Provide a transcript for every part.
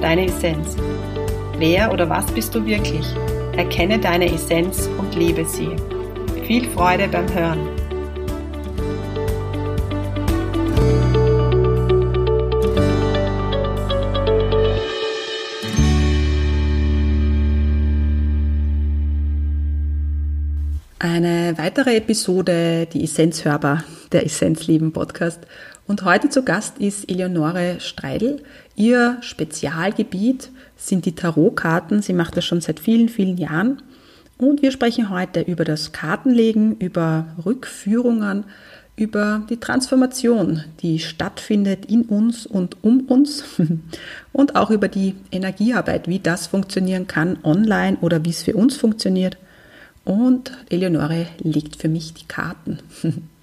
deine Essenz. Wer oder was bist du wirklich? Erkenne deine Essenz und lebe sie. Viel Freude beim Hören. Eine weitere Episode, die Essenz hörbar, der Essenzleben Podcast. Und heute zu Gast ist Eleonore Streidel. Ihr Spezialgebiet sind die Tarotkarten. Sie macht das schon seit vielen, vielen Jahren. Und wir sprechen heute über das Kartenlegen, über Rückführungen, über die Transformation, die stattfindet in uns und um uns und auch über die Energiearbeit, wie das funktionieren kann online oder wie es für uns funktioniert. Und Eleonore legt für mich die Karten.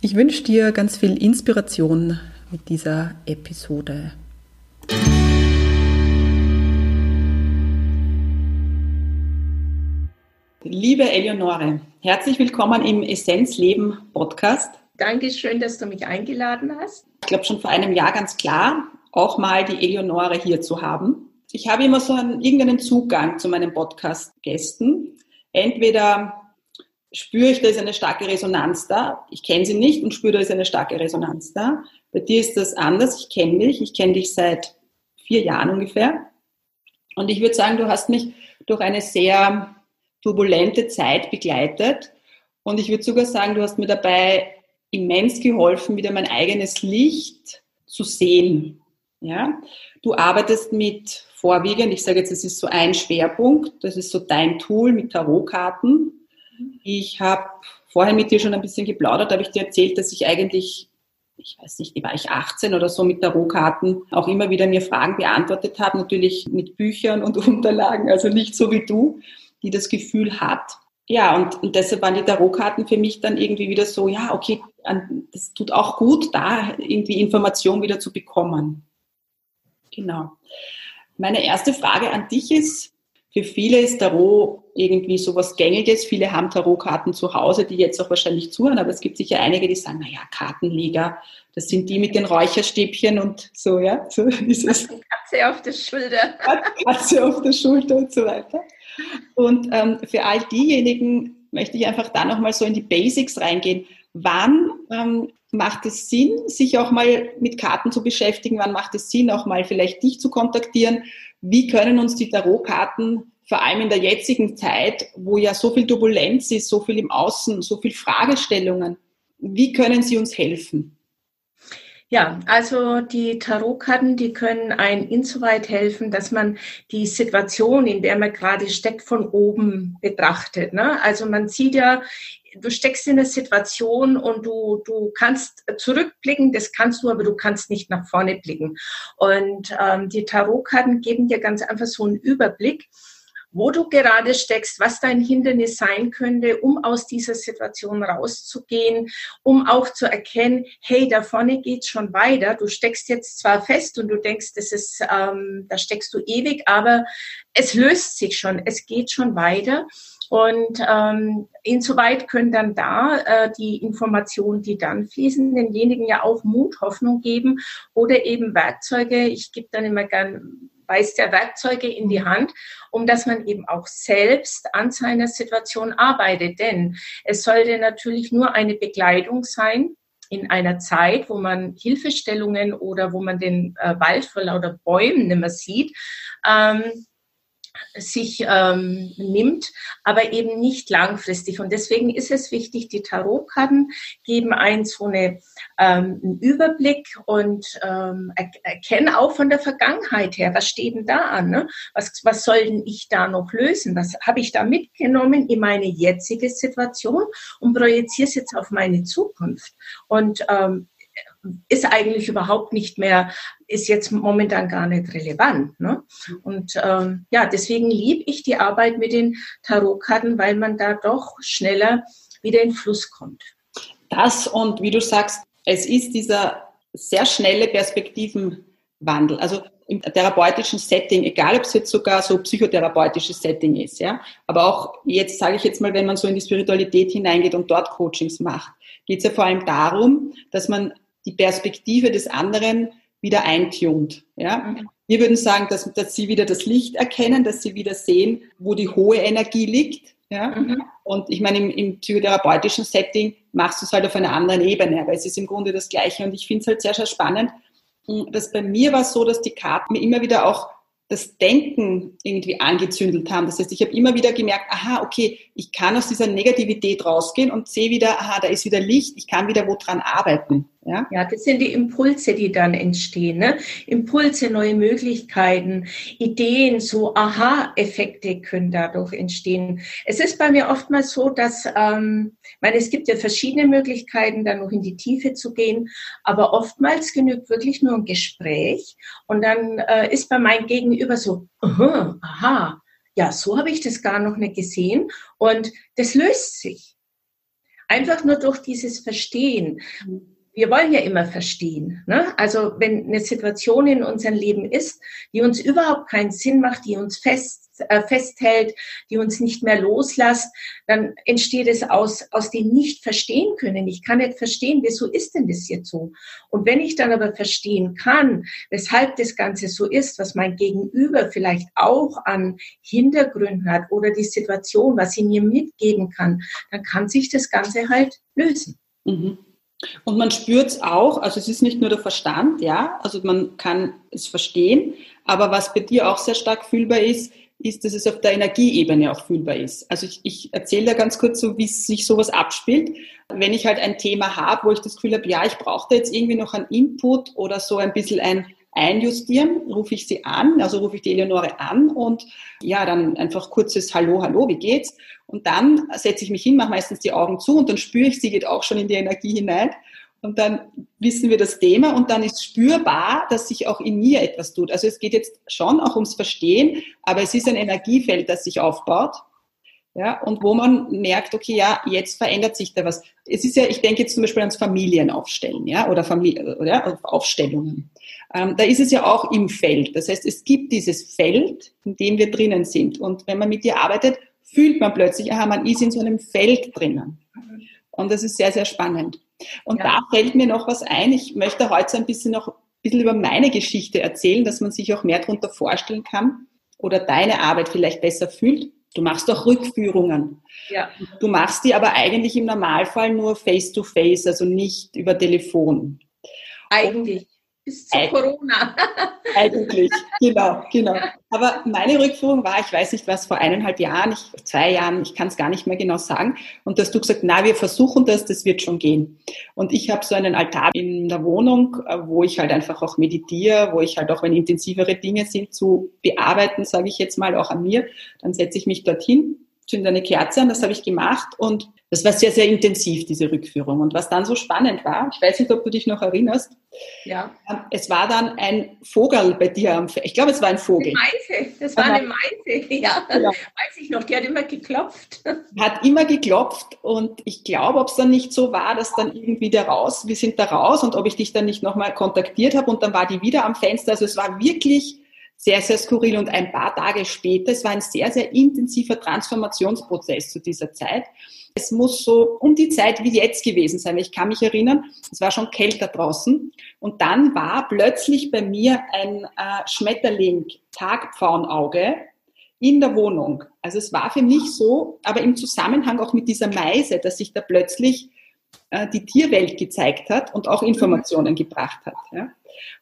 Ich wünsche dir ganz viel Inspiration mit dieser Episode. Liebe Eleonore, herzlich willkommen im Essenzleben Podcast. Dankeschön, dass du mich eingeladen hast. Ich glaube schon vor einem Jahr ganz klar, auch mal die Eleonore hier zu haben. Ich habe immer so einen, irgendeinen Zugang zu meinen Podcast-Gästen. Entweder spüre ich, da ist eine starke Resonanz da. Ich kenne sie nicht und spüre, da ist eine starke Resonanz da. Bei dir ist das anders. Ich kenne dich. Ich kenne dich seit vier Jahren ungefähr. Und ich würde sagen, du hast mich durch eine sehr turbulente Zeit begleitet. Und ich würde sogar sagen, du hast mir dabei immens geholfen, wieder mein eigenes Licht zu sehen. Ja? Du arbeitest mit vorwiegend, ich sage jetzt, es ist so ein Schwerpunkt, das ist so dein Tool mit Tarotkarten. Ich habe vorher mit dir schon ein bisschen geplaudert, habe ich dir erzählt, dass ich eigentlich, ich weiß nicht, war ich 18 oder so mit Tarotkarten auch immer wieder mir Fragen beantwortet habe, natürlich mit Büchern und Unterlagen, also nicht so wie du, die das Gefühl hat. Ja, und, und deshalb waren die Tarotkarten für mich dann irgendwie wieder so, ja, okay, das tut auch gut, da irgendwie Information wieder zu bekommen. Genau. Meine erste Frage an dich ist, für viele ist Tarot irgendwie sowas Gängiges. Viele haben Tarotkarten zu Hause, die jetzt auch wahrscheinlich zuhören, aber es gibt sicher einige, die sagen, naja, Kartenleger, das sind die mit den Räucherstäbchen und so, ja. So dieses Katze auf der Schulter. Katze auf der Schulter und so weiter. Und ähm, für all diejenigen möchte ich einfach da nochmal so in die Basics reingehen. Wann ähm, macht es Sinn, sich auch mal mit Karten zu beschäftigen? Wann macht es Sinn, auch mal vielleicht dich zu kontaktieren? wie können uns die Tarotkarten vor allem in der jetzigen Zeit, wo ja so viel Turbulenz ist, so viel im Außen, so viel Fragestellungen, wie können sie uns helfen? Ja, also die Tarotkarten, die können einen insoweit helfen, dass man die Situation, in der man gerade steckt, von oben betrachtet. Ne? Also man sieht ja du steckst in der Situation und du, du kannst zurückblicken, das kannst du, aber du kannst nicht nach vorne blicken. Und ähm, die Tarotkarten geben dir ganz einfach so einen Überblick, wo du gerade steckst, was dein Hindernis sein könnte, um aus dieser Situation rauszugehen, um auch zu erkennen, hey, da vorne geht schon weiter. Du steckst jetzt zwar fest und du denkst, das ist, ähm, da steckst du ewig, aber es löst sich schon, es geht schon weiter. Und ähm, insoweit können dann da äh, die Informationen, die dann fließen, denjenigen ja auch Mut, Hoffnung geben oder eben Werkzeuge. Ich gebe dann immer gern weiß der Werkzeuge in die Hand, um dass man eben auch selbst an seiner Situation arbeitet. Denn es sollte natürlich nur eine Begleitung sein, in einer Zeit, wo man Hilfestellungen oder wo man den äh, Wald vor lauter Bäumen nicht mehr sieht, ähm, sich ähm, nimmt, aber eben nicht langfristig. Und deswegen ist es wichtig, die Tarotkarten geben einen so eine, ähm, einen Überblick und ähm, er erkennen auch von der Vergangenheit her, was steht denn da an? Ne? Was, was soll denn ich da noch lösen? Was habe ich da mitgenommen in meine jetzige Situation und projiziere es jetzt auf meine Zukunft? Und ähm, ist eigentlich überhaupt nicht mehr, ist jetzt momentan gar nicht relevant. Ne? Und ähm, ja, deswegen liebe ich die Arbeit mit den Tarotkarten, weil man da doch schneller wieder in Fluss kommt. Das und wie du sagst, es ist dieser sehr schnelle Perspektivenwandel. Also im therapeutischen Setting, egal ob es jetzt sogar so psychotherapeutisches Setting ist, ja, aber auch jetzt sage ich jetzt mal, wenn man so in die Spiritualität hineingeht und dort Coachings macht, geht es ja vor allem darum, dass man die Perspektive des anderen wieder eintunt. Ja? Mhm. Wir würden sagen, dass, dass sie wieder das Licht erkennen, dass sie wieder sehen, wo die hohe Energie liegt. Ja? Mhm. Und ich meine, im, im psychotherapeutischen Setting machst du es halt auf einer anderen Ebene, aber es ist im Grunde das Gleiche. Und ich finde es halt sehr, sehr spannend, dass bei mir war es so, dass die Karten mir immer wieder auch das Denken irgendwie angezündelt haben. Das heißt, ich habe immer wieder gemerkt, aha, okay, ich kann aus dieser Negativität rausgehen und sehe wieder, aha, da ist wieder Licht, ich kann wieder wo dran arbeiten. Ja? ja, das sind die Impulse, die dann entstehen. Ne? Impulse, neue Möglichkeiten, Ideen, so Aha-Effekte können dadurch entstehen. Es ist bei mir oftmals so, dass, ähm, ich meine, es gibt ja verschiedene Möglichkeiten, da noch in die Tiefe zu gehen, aber oftmals genügt wirklich nur ein Gespräch und dann äh, ist bei meinem Gegenüber so, aha, aha, ja, so habe ich das gar noch nicht gesehen und das löst sich. Einfach nur durch dieses Verstehen. Mhm wir wollen ja immer verstehen. Ne? Also wenn eine Situation in unserem Leben ist, die uns überhaupt keinen Sinn macht, die uns fest, äh, festhält, die uns nicht mehr loslässt, dann entsteht es aus, aus dem nicht verstehen können. Ich kann nicht verstehen, wieso ist denn das jetzt so? Und wenn ich dann aber verstehen kann, weshalb das Ganze so ist, was mein Gegenüber vielleicht auch an Hintergründen hat oder die Situation, was sie mir mitgeben kann, dann kann sich das Ganze halt lösen. Mhm. Und man spürt es auch, also es ist nicht nur der Verstand, ja, also man kann es verstehen, aber was bei dir auch sehr stark fühlbar ist, ist, dass es auf der Energieebene auch fühlbar ist. Also ich, ich erzähle da ganz kurz so, wie sich sowas abspielt. Wenn ich halt ein Thema habe, wo ich das Gefühl habe, ja, ich brauche da jetzt irgendwie noch einen Input oder so ein bisschen ein einjustieren, rufe ich sie an, also rufe ich die Eleonore an und ja, dann einfach kurzes Hallo, hallo, wie geht's? Und dann setze ich mich hin, mache meistens die Augen zu und dann spüre ich, sie geht auch schon in die Energie hinein. Und dann wissen wir das Thema und dann ist spürbar, dass sich auch in mir etwas tut. Also es geht jetzt schon auch ums Verstehen, aber es ist ein Energiefeld, das sich aufbaut. Ja, und wo man merkt, okay, ja, jetzt verändert sich da was. Es ist ja, ich denke jetzt zum Beispiel ans Familienaufstellen, ja, oder Familie, oder Aufstellungen. Ähm, da ist es ja auch im Feld. Das heißt, es gibt dieses Feld, in dem wir drinnen sind. Und wenn man mit dir arbeitet, fühlt man plötzlich, aha, man ist in so einem Feld drinnen. Und das ist sehr, sehr spannend. Und ja. da fällt mir noch was ein. Ich möchte heute ein bisschen noch ein bisschen über meine Geschichte erzählen, dass man sich auch mehr darunter vorstellen kann oder deine Arbeit vielleicht besser fühlt. Du machst auch Rückführungen. Ja. Du machst die aber eigentlich im Normalfall nur face to face, also nicht über Telefon. Eigentlich bis zu Eig Corona. Eigentlich, genau, genau. Aber meine Rückführung war, ich weiß nicht was, vor eineinhalb Jahren, ich, zwei Jahren, ich kann es gar nicht mehr genau sagen. Und da hast du gesagt, na, wir versuchen das, das wird schon gehen. Und ich habe so einen Altar in der Wohnung, äh, wo ich halt einfach auch meditiere, wo ich halt auch, wenn intensivere Dinge sind, zu bearbeiten, sage ich jetzt mal, auch an mir, dann setze ich mich dorthin zünde eine Kerze an, das habe ich gemacht und das war sehr, sehr intensiv, diese Rückführung. Und was dann so spannend war, ich weiß nicht, ob du dich noch erinnerst, ja. Ähm, es war dann ein Vogel bei dir am Fe Ich glaube, es war ein Vogel. Eine Meise, das war eine Meise, ja. ja. Weiß ich noch, die hat immer geklopft. Hat immer geklopft und ich glaube, ob es dann nicht so war, dass dann irgendwie der raus, wir sind da raus und ob ich dich dann nicht nochmal kontaktiert habe und dann war die wieder am Fenster. Also es war wirklich sehr, sehr skurril. Und ein paar Tage später, es war ein sehr, sehr intensiver Transformationsprozess zu dieser Zeit. Es muss so um die Zeit wie jetzt gewesen sein. Ich kann mich erinnern, es war schon kälter draußen. Und dann war plötzlich bei mir ein äh, Schmetterling, Tagpfauenauge, in der Wohnung. Also es war für mich so, aber im Zusammenhang auch mit dieser Meise, dass sich da plötzlich die Tierwelt gezeigt hat und auch Informationen gebracht hat. Ja.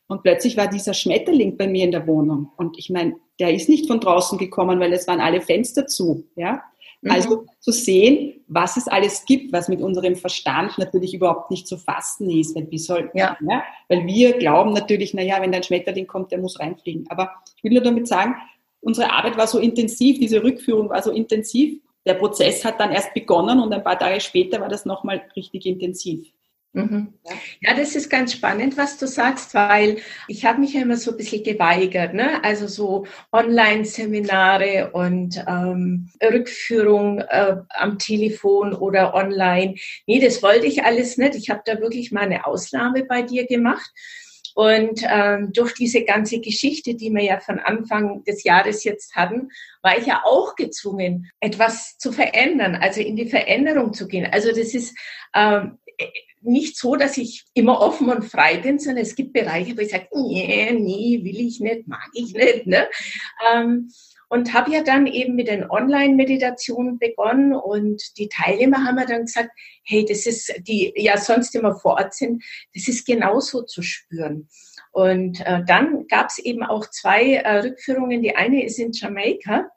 Und plötzlich war dieser Schmetterling bei mir in der Wohnung. Und ich meine, der ist nicht von draußen gekommen, weil es waren alle Fenster zu. Ja? Mhm. Also zu sehen, was es alles gibt, was mit unserem Verstand natürlich überhaupt nicht zu fassen ist. Weil, wie soll, ja. ja? weil wir glauben natürlich, naja, wenn ein Schmetterling kommt, der muss reinfliegen. Aber ich will nur damit sagen, unsere Arbeit war so intensiv, diese Rückführung war so intensiv. Der Prozess hat dann erst begonnen und ein paar Tage später war das nochmal richtig intensiv. Mhm. Ja, das ist ganz spannend, was du sagst, weil ich habe mich ja immer so ein bisschen geweigert, ne? Also so Online-Seminare und ähm, Rückführung äh, am Telefon oder online. Nee, das wollte ich alles nicht. Ich habe da wirklich mal eine Ausnahme bei dir gemacht. Und ähm, durch diese ganze Geschichte, die wir ja von Anfang des Jahres jetzt hatten, war ich ja auch gezwungen, etwas zu verändern, also in die Veränderung zu gehen. Also das ist ähm, nicht so, dass ich immer offen und frei bin, sondern es gibt Bereiche, wo ich sage, nee, nee, will ich nicht, mag ich nicht. Ne? Ähm, und habe ja dann eben mit den Online-Meditationen begonnen und die Teilnehmer haben mir dann gesagt, hey, das ist, die ja sonst immer vor Ort sind, das ist genauso zu spüren. Und äh, dann gab es eben auch zwei äh, Rückführungen. Die eine ist in Jamaika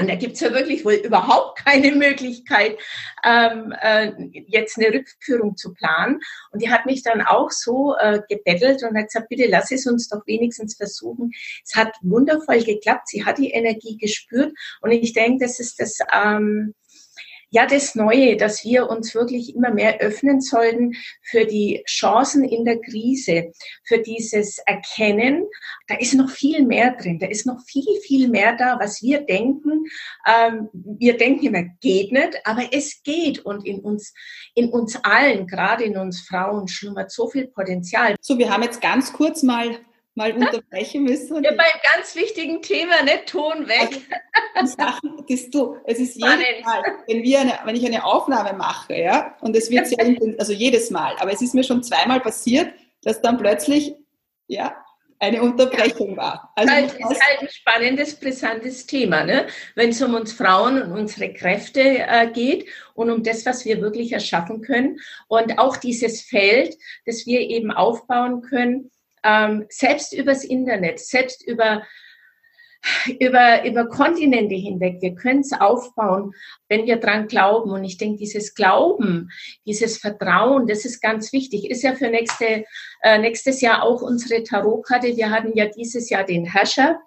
und da gibt's ja wirklich wohl überhaupt keine Möglichkeit, ähm, äh, jetzt eine Rückführung zu planen. Und die hat mich dann auch so äh, gebettelt und hat gesagt, bitte lass es uns doch wenigstens versuchen. Es hat wundervoll geklappt. Sie hat die Energie gespürt. Und ich denke, das ist das ähm, ja das Neue, dass wir uns wirklich immer mehr öffnen sollten für die Chancen in der Krise, für dieses Erkennen. Da ist noch viel mehr drin, da ist noch viel, viel mehr da, was wir denken. Ähm, wir denken immer, geht nicht, aber es geht und in uns, in uns allen, gerade in uns Frauen, schlummert so viel Potenzial. So, wir haben jetzt ganz kurz mal mal unterbrechen müssen. Ja, beim ganz wichtigen Thema, ne? Ton weg. Also, Sachen, das du, es ist jedes Mal, wenn, wir eine, wenn ich eine Aufnahme mache, ja, und es wird sehr also jedes Mal, aber es ist mir schon zweimal passiert, dass dann plötzlich, ja, eine Unterbrechung war. Also das ist halt ein spannendes, brisantes Thema, ne? wenn es um uns Frauen und unsere Kräfte äh, geht und um das, was wir wirklich erschaffen können und auch dieses Feld, das wir eben aufbauen können, ähm, selbst übers Internet, selbst über über, über Kontinente hinweg. Wir können es aufbauen, wenn wir dran glauben. Und ich denke, dieses Glauben, dieses Vertrauen, das ist ganz wichtig. Ist ja für nächste, äh, nächstes Jahr auch unsere Tarotkarte. Wir hatten ja dieses Jahr den Herrscher.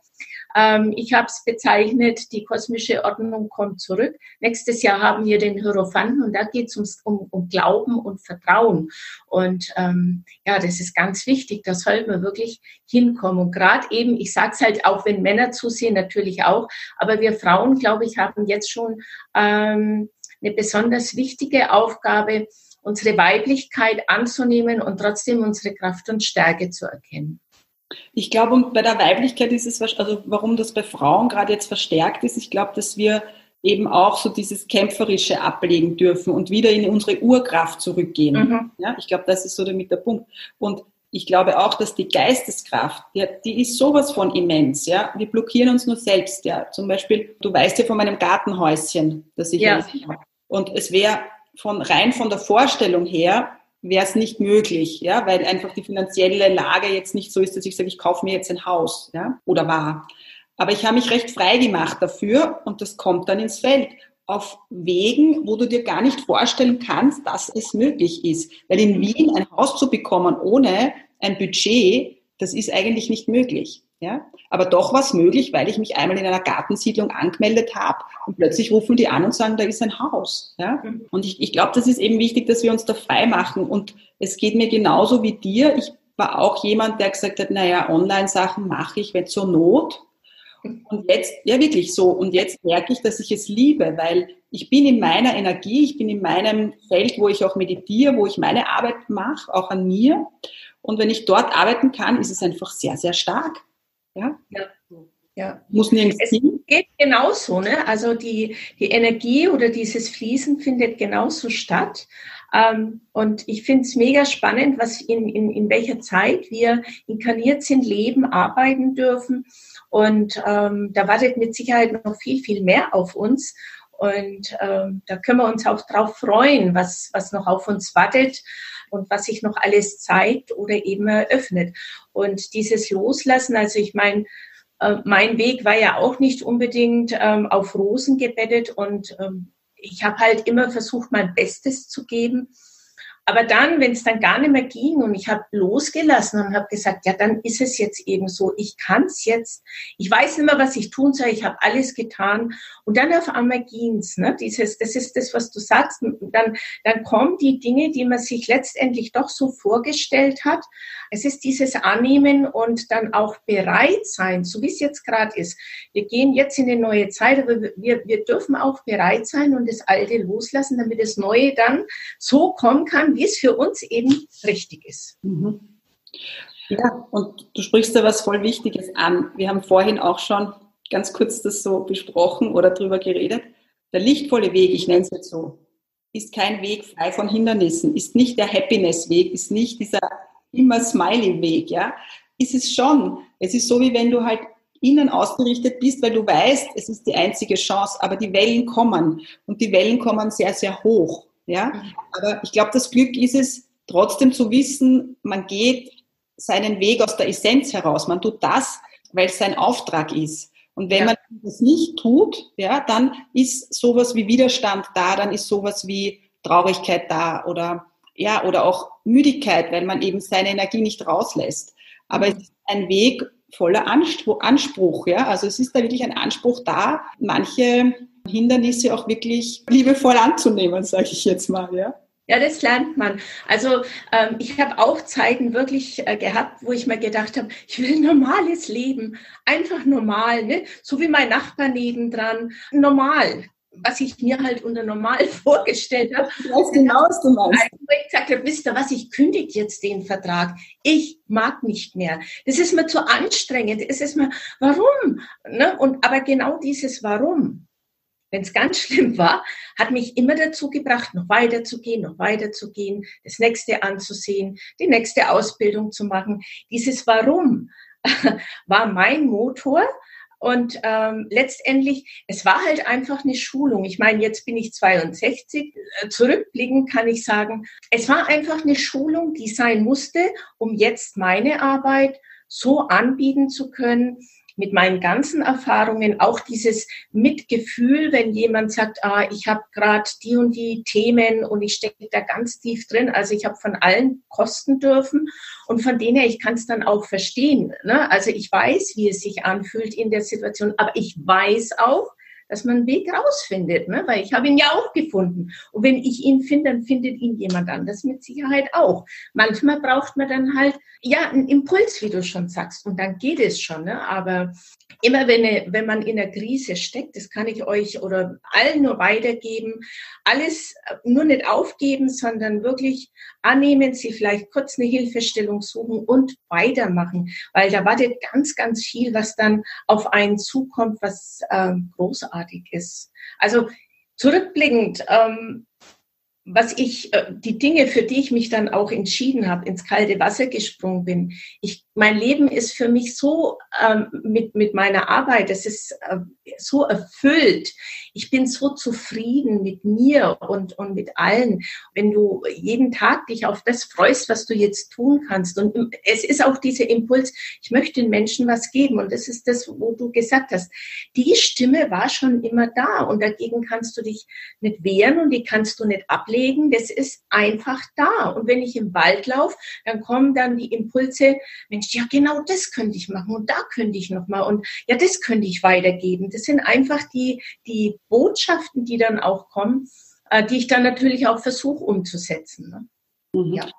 Ähm, ich habe es bezeichnet, die kosmische Ordnung kommt zurück. Nächstes Jahr haben wir den Hierophanten und da geht es um, um Glauben und Vertrauen. Und ähm, ja, das ist ganz wichtig, da sollten wir wirklich hinkommen. Und gerade eben, ich sage es halt auch, wenn Männer zusehen, natürlich auch, aber wir Frauen, glaube ich, haben jetzt schon ähm, eine besonders wichtige Aufgabe, unsere Weiblichkeit anzunehmen und trotzdem unsere Kraft und Stärke zu erkennen. Ich glaube, und bei der Weiblichkeit ist es, also warum das bei Frauen gerade jetzt verstärkt ist, ich glaube, dass wir eben auch so dieses Kämpferische ablegen dürfen und wieder in unsere Urkraft zurückgehen. Mhm. Ja, ich glaube, das ist so damit der Punkt. Und ich glaube auch, dass die Geisteskraft, die, die ist sowas von immens. Ja, wir blockieren uns nur selbst. Ja, zum Beispiel, du weißt ja von meinem Gartenhäuschen, das ich ja. habe. Und es wäre von rein von der Vorstellung her wäre es nicht möglich, ja, weil einfach die finanzielle Lage jetzt nicht so ist, dass ich sage, ich kaufe mir jetzt ein Haus, ja, oder war. Aber ich habe mich recht frei gemacht dafür und das kommt dann ins Feld auf Wegen, wo du dir gar nicht vorstellen kannst, dass es möglich ist. Weil in Wien ein Haus zu bekommen ohne ein Budget, das ist eigentlich nicht möglich. Ja? Aber doch war es möglich, weil ich mich einmal in einer Gartensiedlung angemeldet habe und plötzlich rufen die an und sagen, da ist ein Haus. Ja? Mhm. Und ich, ich glaube, das ist eben wichtig, dass wir uns da frei machen. Und es geht mir genauso wie dir. Ich war auch jemand, der gesagt hat, naja, Online-Sachen mache ich, wenn zur Not. Und jetzt, ja wirklich so, und jetzt merke ich, dass ich es liebe, weil ich bin in meiner Energie, ich bin in meinem Feld, wo ich auch meditiere, wo ich meine Arbeit mache, auch an mir. Und wenn ich dort arbeiten kann, ist es einfach sehr, sehr stark. Ja. ja. Ja. Muss nirgends es hin. geht genauso, ne? Also die, die Energie oder dieses Fließen findet genauso statt. Ähm, und ich finde es mega spannend, was in, in, in welcher Zeit wir inkarniert sind, leben, arbeiten dürfen. Und ähm, da wartet mit Sicherheit noch viel, viel mehr auf uns. Und ähm, da können wir uns auch drauf freuen, was, was noch auf uns wartet und was sich noch alles zeigt oder eben eröffnet. Und dieses Loslassen, also ich meine, äh, mein Weg war ja auch nicht unbedingt ähm, auf Rosen gebettet und ähm, ich habe halt immer versucht, mein Bestes zu geben. Aber dann, wenn es dann gar nicht mehr ging und ich habe losgelassen und habe gesagt, ja, dann ist es jetzt eben so. Ich kann es jetzt. Ich weiß nicht mehr, was ich tun soll. Ich habe alles getan. Und dann auf einmal ging's. Ne? Dieses, das ist das, was du sagst. Dann, dann kommen die Dinge, die man sich letztendlich doch so vorgestellt hat. Es ist dieses Annehmen und dann auch bereit sein, so wie es jetzt gerade ist. Wir gehen jetzt in eine neue Zeit, aber wir, wir dürfen auch bereit sein und das Alte loslassen, damit das Neue dann so kommen kann, wie es für uns eben richtig ist. Mhm. Ja, und du sprichst da was voll Wichtiges an. Wir haben vorhin auch schon ganz kurz das so besprochen oder drüber geredet. Der lichtvolle Weg, ich nenne es jetzt so, ist kein Weg frei von Hindernissen, ist nicht der Happiness-Weg, ist nicht dieser immer Smiley-Weg, ja. Ist es schon. Es ist so, wie wenn du halt innen ausgerichtet bist, weil du weißt, es ist die einzige Chance, aber die Wellen kommen und die Wellen kommen sehr, sehr hoch. Ja? Mhm. Aber ich glaube, das Glück ist es, trotzdem zu wissen, man geht seinen Weg aus der Essenz heraus. Man tut das, weil es sein Auftrag ist. Und wenn ja. man das nicht tut, ja, dann ist sowas wie Widerstand da, dann ist sowas wie Traurigkeit da oder ja, oder auch Müdigkeit, weil man eben seine Energie nicht rauslässt. Aber es ist ein Weg voller Anspruch, ja. Also es ist da wirklich ein Anspruch da, manche Hindernisse auch wirklich liebevoll anzunehmen, sage ich jetzt mal, ja. Ja, das lernt man. Also ähm, ich habe auch Zeiten wirklich äh, gehabt, wo ich mir gedacht habe, ich will ein normales Leben, einfach normal, ne? so wie mein Nachbar nebendran, normal, was ich mir halt unter normal vorgestellt habe. Ich weiß genau, was du meinst. Ich gesagt habe, wisst ihr was, ich kündige jetzt den Vertrag. Ich mag nicht mehr. Das ist mir zu anstrengend. Es ist mir, warum? Ne? Und aber genau dieses Warum wenn es ganz schlimm war, hat mich immer dazu gebracht, noch weiter zu gehen, noch weiter zu gehen, das nächste anzusehen, die nächste Ausbildung zu machen. Dieses Warum war mein Motor. Und ähm, letztendlich, es war halt einfach eine Schulung. Ich meine, jetzt bin ich 62. Zurückblickend kann ich sagen, es war einfach eine Schulung, die sein musste, um jetzt meine Arbeit so anbieten zu können, mit meinen ganzen Erfahrungen, auch dieses Mitgefühl, wenn jemand sagt, ah, ich habe gerade die und die Themen und ich stecke da ganz tief drin. Also ich habe von allen kosten dürfen und von denen her, ich kann es dann auch verstehen. Ne? Also ich weiß, wie es sich anfühlt in der Situation, aber ich weiß auch, dass man einen Weg rausfindet, ne? weil ich habe ihn ja auch gefunden. Und wenn ich ihn finde, dann findet ihn jemand anders mit Sicherheit auch. Manchmal braucht man dann halt, ja, einen Impuls, wie du schon sagst, und dann geht es schon. Ne? Aber immer wenn, wenn man in der Krise steckt, das kann ich euch oder allen nur weitergeben, alles nur nicht aufgeben, sondern wirklich annehmen, sie vielleicht kurz eine Hilfestellung suchen und weitermachen, weil da wartet ganz, ganz viel, was dann auf einen zukommt, was ähm, großartig ist. Also zurückblickend, ähm, was ich, äh, die Dinge, für die ich mich dann auch entschieden habe, ins kalte Wasser gesprungen bin. Ich, mein Leben ist für mich so ähm, mit, mit meiner Arbeit, es ist äh, so erfüllt. Ich bin so zufrieden mit mir und, und mit allen. Wenn du jeden Tag dich auf das freust, was du jetzt tun kannst. Und es ist auch dieser Impuls, ich möchte den Menschen was geben. Und das ist das, wo du gesagt hast. Die Stimme war schon immer da und dagegen kannst du dich nicht wehren und die kannst du nicht ablehnen ablegen, das ist einfach da. Und wenn ich im Wald laufe, dann kommen dann die Impulse, Mensch, ja genau das könnte ich machen und da könnte ich noch mal und ja, das könnte ich weitergeben. Das sind einfach die, die Botschaften, die dann auch kommen, äh, die ich dann natürlich auch versuche umzusetzen. Ne? Mhm. Ja.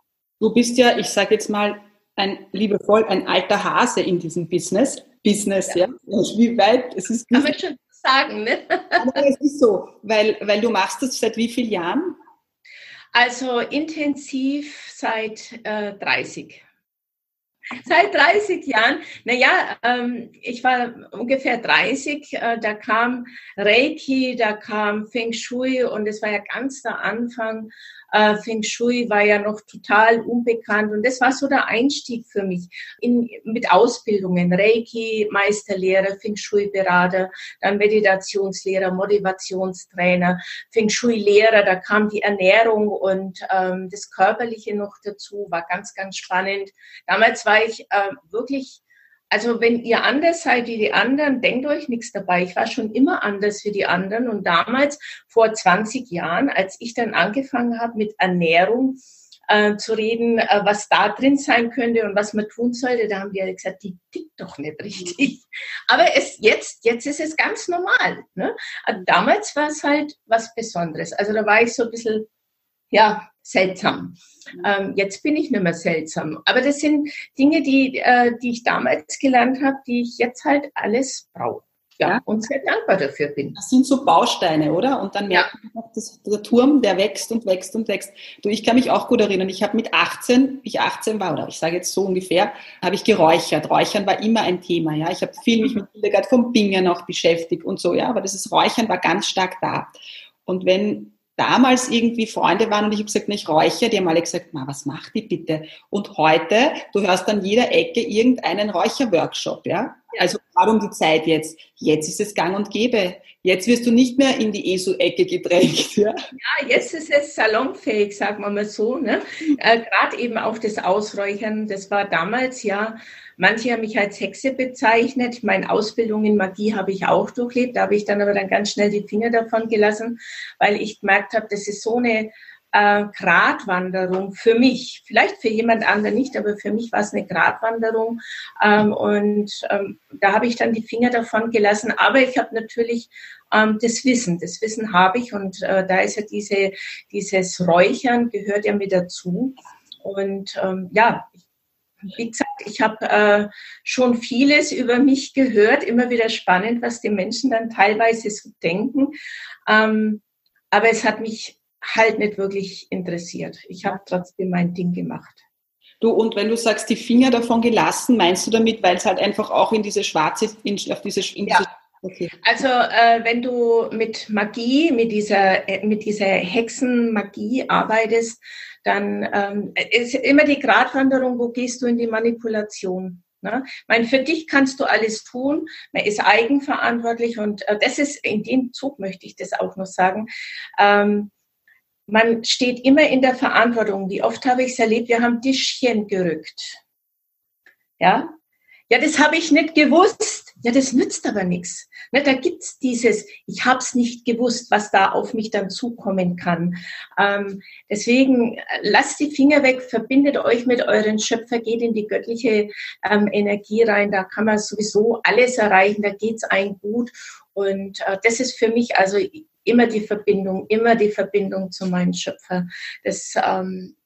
Du bist ja, ich sage jetzt mal, ein liebevoll, ein alter Hase in diesem Business. Business, ja. ja. Wie weit, es ist. Kann man schon sagen, ne? Aber es ist so, weil, weil du machst das seit wie vielen Jahren? Also intensiv seit äh, 30. Seit 30 Jahren. Naja, ähm, ich war ungefähr 30. Äh, da kam Reiki, da kam Feng Shui und es war ja ganz der Anfang äh, Feng Shui war ja noch total unbekannt und das war so der Einstieg für mich in, mit Ausbildungen, Reiki, Meisterlehrer, Feng Shui Berater, dann Meditationslehrer, Motivationstrainer, Feng Shui Lehrer, da kam die Ernährung und ähm, das Körperliche noch dazu, war ganz, ganz spannend. Damals war ich äh, wirklich also wenn ihr anders seid wie die anderen, denkt euch nichts dabei. Ich war schon immer anders wie die anderen. Und damals, vor 20 Jahren, als ich dann angefangen habe mit Ernährung, äh, zu reden, äh, was da drin sein könnte und was man tun sollte. Da haben die alle gesagt, die tickt doch nicht richtig. Aber es, jetzt, jetzt ist es ganz normal. Ne? Damals war es halt was Besonderes. Also da war ich so ein bisschen, ja, seltsam. Ähm, jetzt bin ich nicht mehr seltsam. Aber das sind Dinge, die, äh, die ich damals gelernt habe, die ich jetzt halt alles brauche ja, ja, und sehr dankbar dafür bin. Das sind so Bausteine, oder? Und dann merkt ja. man, dass der Turm, der wächst und wächst und wächst. Du, ich kann mich auch gut erinnern, ich habe mit 18, ich 18 war, oder ich sage jetzt so ungefähr, habe ich geräuchert. Räuchern war immer ein Thema, ja. Ich habe viel mich mit Hildegard vom Binger noch beschäftigt und so, ja. Aber dieses Räuchern war ganz stark da. Und wenn damals irgendwie Freunde waren und ich habe gesagt, ich räuchere, die haben alle gesagt, Ma, was macht die bitte? Und heute, du hörst an jeder Ecke irgendeinen Räucherworkshop, ja? Also warum die Zeit jetzt? Jetzt ist es gang und gäbe. Jetzt wirst du nicht mehr in die ESO-Ecke gedrängt. Ja? ja, jetzt ist es salonfähig, sagen wir mal so. Ne? Äh, Gerade eben auch das Ausräuchern, das war damals ja, manche haben mich als Hexe bezeichnet. Meine Ausbildung in Magie habe ich auch durchlebt, da habe ich dann aber dann ganz schnell die Finger davon gelassen, weil ich gemerkt habe, das ist so eine äh, Gratwanderung für mich. Vielleicht für jemand anderen nicht, aber für mich war es eine Gratwanderung. Ähm, und ähm, da habe ich dann die Finger davon gelassen. Aber ich habe natürlich ähm, das Wissen. Das Wissen habe ich und äh, da ist ja diese, dieses Räuchern gehört ja mit dazu. Und ähm, ja, wie gesagt, ich habe äh, schon vieles über mich gehört, immer wieder spannend, was die Menschen dann teilweise so denken. Ähm, aber es hat mich halt nicht wirklich interessiert. Ich habe trotzdem mein Ding gemacht. Du, und wenn du sagst, die Finger davon gelassen, meinst du damit, weil es halt einfach auch in diese schwarze, in, auf diese, in ja. Okay. Also äh, wenn du mit Magie, mit dieser, äh, mit dieser Hexenmagie arbeitest, dann ähm, ist immer die Gratwanderung, wo gehst du in die Manipulation? Ne? Ich meine, für dich kannst du alles tun, man ist eigenverantwortlich und äh, das ist, in dem Zug möchte ich das auch noch sagen, ähm, man steht immer in der Verantwortung. Wie oft habe ich es erlebt, wir haben Tischchen gerückt. Ja? Ja, das habe ich nicht gewusst. Ja, das nützt aber nichts. Ne, da gibt's dieses, ich habe es nicht gewusst, was da auf mich dann zukommen kann. Ähm, deswegen lasst die Finger weg, verbindet euch mit euren Schöpfer, geht in die göttliche ähm, Energie rein. Da kann man sowieso alles erreichen, da geht's einem gut. Und äh, das ist für mich also immer die Verbindung, immer die Verbindung zu meinem Schöpfer. Das, ähm,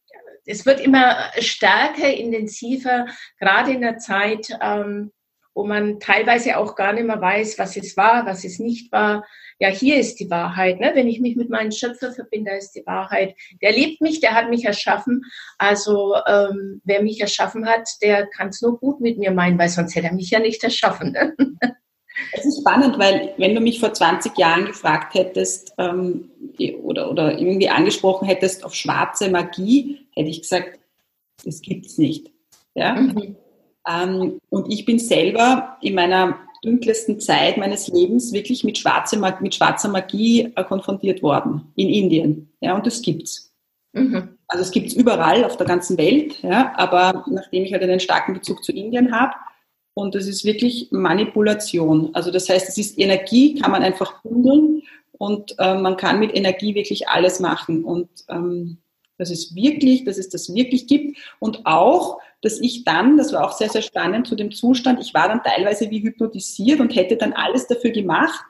es wird immer stärker, intensiver, gerade in der Zeit, ähm, wo man teilweise auch gar nicht mehr weiß, was es war, was es nicht war. Ja, hier ist die Wahrheit. Ne? Wenn ich mich mit meinem Schöpfer verbinde, ist die Wahrheit. Der liebt mich, der hat mich erschaffen. Also ähm, wer mich erschaffen hat, der kann es nur gut mit mir meinen, weil sonst hätte er mich ja nicht erschaffen. Ne? Es ist spannend, weil wenn du mich vor 20 Jahren gefragt hättest ähm, oder, oder irgendwie angesprochen hättest auf schwarze Magie, hätte ich gesagt, das gibt es nicht. Ja? Mhm. Ähm, und ich bin selber in meiner dunklesten Zeit meines Lebens wirklich mit, schwarze, mit schwarzer Magie äh, konfrontiert worden in Indien. Ja, und das gibt's. Mhm. Also es gibt es überall auf der ganzen Welt, ja, aber nachdem ich halt einen starken Bezug zu Indien habe, und das ist wirklich Manipulation. Also das heißt, es ist Energie, kann man einfach bundeln und äh, man kann mit Energie wirklich alles machen. Und ähm, das ist wirklich, dass es das wirklich gibt. Und auch, dass ich dann, das war auch sehr, sehr spannend zu dem Zustand, ich war dann teilweise wie hypnotisiert und hätte dann alles dafür gemacht,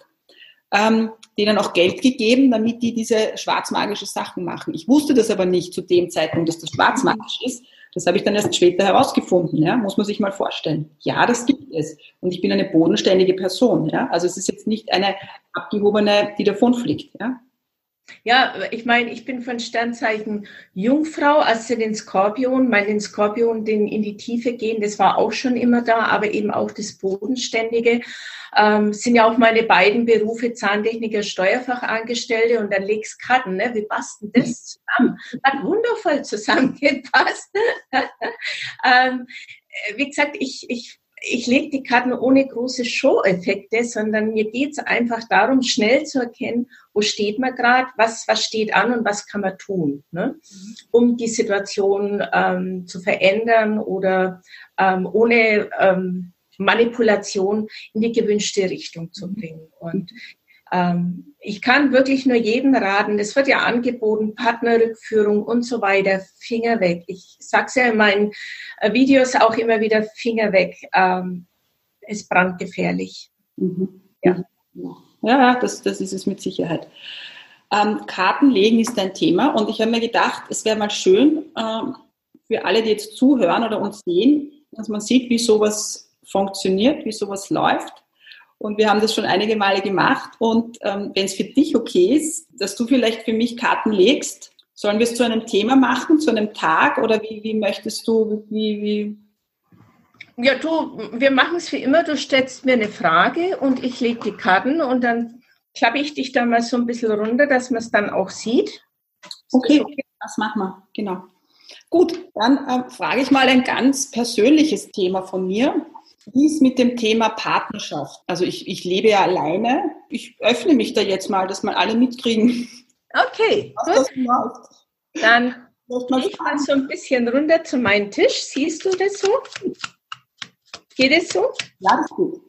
ähm, denen auch Geld gegeben, damit die diese schwarzmagische Sachen machen. Ich wusste das aber nicht zu dem Zeitpunkt, dass das schwarzmagisch ist. Das habe ich dann erst später herausgefunden, ja, muss man sich mal vorstellen. Ja, das gibt es. Und ich bin eine bodenständige Person, ja. Also es ist jetzt nicht eine abgehobene, die davonfliegt, ja. Ja, ich meine, ich bin von Sternzeichen Jungfrau, Aszendent Skorpion. Mein Skorpion, den in die Tiefe gehen, das war auch schon immer da, aber eben auch das Bodenständige. Ähm, sind ja auch meine beiden Berufe Zahntechniker, Steuerfachangestellte und dann legst Karten. Ne? Wie passt denn das zusammen? Hat wundervoll zusammengepasst. ähm, wie gesagt, ich, ich ich lege die Karten ohne große Show-Effekte, sondern mir geht es einfach darum, schnell zu erkennen, wo steht man gerade, was, was steht an und was kann man tun, ne? um die Situation ähm, zu verändern oder ähm, ohne ähm, Manipulation in die gewünschte Richtung zu bringen. Und ähm, ich kann wirklich nur jedem raten, es wird ja angeboten, Partnerrückführung und so weiter, Finger weg. Ich sage es ja in meinen äh, Videos auch immer wieder, Finger weg. Ähm, ist brandgefährlich. Mhm. Ja. Ja, das, das ist es mit Sicherheit. Ähm, Kartenlegen ist ein Thema und ich habe mir gedacht, es wäre mal schön ähm, für alle, die jetzt zuhören oder uns sehen, dass man sieht, wie sowas funktioniert, wie sowas läuft. Und wir haben das schon einige Male gemacht. Und ähm, wenn es für dich okay ist, dass du vielleicht für mich Karten legst, sollen wir es zu einem Thema machen, zu einem Tag oder wie, wie möchtest du, wie, wie? Ja, du, wir machen es wie immer. Du stellst mir eine Frage und ich lege die Karten und dann klappe ich dich da mal so ein bisschen runter, dass man es dann auch sieht. Okay, okay, das machen wir, genau. Gut, dann äh, frage ich mal ein ganz persönliches Thema von mir. Wie ist mit dem Thema Partnerschaft? Also ich, ich lebe ja alleine. Ich öffne mich da jetzt mal, dass mal alle mitkriegen. Okay, gut. Dann gehe ich mal so ein bisschen runter zu meinem Tisch. Siehst du das so? Geht es so? Ja, das geht.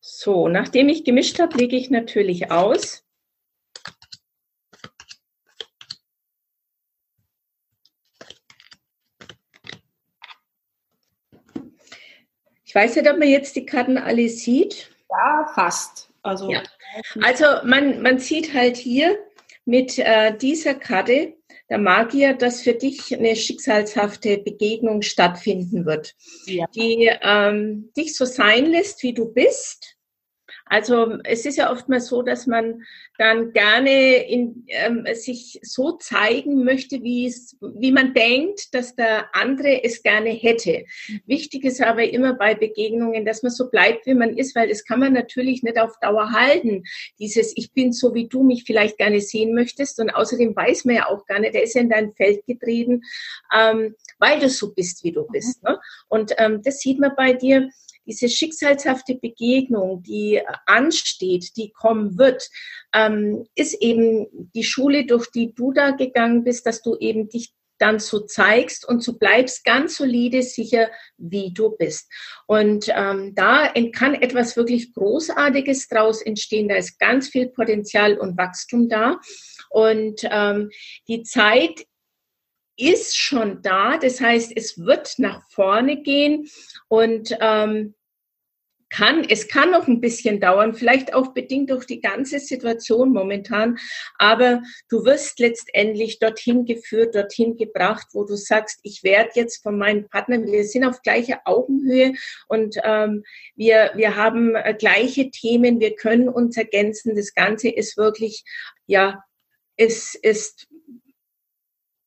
So, nachdem ich gemischt habe, lege ich natürlich aus. Ich weiß nicht, ob man jetzt die Karten alle sieht. Ja, fast. Also, ja. also man, man sieht halt hier mit äh, dieser Karte der Magier, dass für dich eine schicksalshafte Begegnung stattfinden wird, ja. die ähm, dich so sein lässt, wie du bist also es ist ja oftmals so, dass man dann gerne in, ähm, sich so zeigen möchte, wie es, wie man denkt, dass der andere es gerne hätte. Wichtig ist aber immer bei Begegnungen, dass man so bleibt, wie man ist, weil das kann man natürlich nicht auf Dauer halten. Dieses Ich bin so, wie du mich vielleicht gerne sehen möchtest. Und außerdem weiß man ja auch gar nicht, der ist ja in dein Feld getreten, ähm, weil du so bist, wie du bist. Ne? Und ähm, das sieht man bei dir diese schicksalshafte Begegnung, die ansteht, die kommen wird, ähm, ist eben die Schule, durch die du da gegangen bist, dass du eben dich dann so zeigst und so bleibst ganz solide sicher, wie du bist. Und ähm, da kann etwas wirklich Großartiges draus entstehen. Da ist ganz viel Potenzial und Wachstum da. Und ähm, die Zeit ist schon da. Das heißt, es wird nach vorne gehen und ähm, kann, es kann noch ein bisschen dauern, vielleicht auch bedingt durch die ganze Situation momentan, aber du wirst letztendlich dorthin geführt, dorthin gebracht, wo du sagst, ich werde jetzt von meinen Partnern, wir sind auf gleicher Augenhöhe und ähm, wir, wir haben äh, gleiche Themen, wir können uns ergänzen. Das Ganze ist wirklich, ja, es ist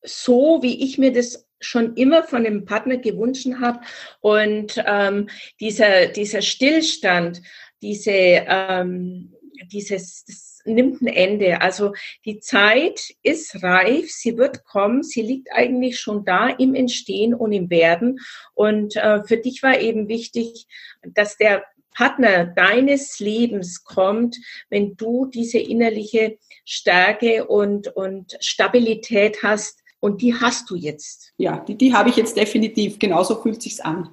so, wie ich mir das schon immer von dem Partner gewünscht habe. Und ähm, dieser, dieser Stillstand, diese, ähm, dieses, das nimmt ein Ende. Also die Zeit ist reif, sie wird kommen, sie liegt eigentlich schon da im Entstehen und im Werden. Und äh, für dich war eben wichtig, dass der Partner deines Lebens kommt, wenn du diese innerliche Stärke und, und Stabilität hast, und die hast du jetzt. Ja, die, die habe ich jetzt definitiv. Genauso fühlt sich's an.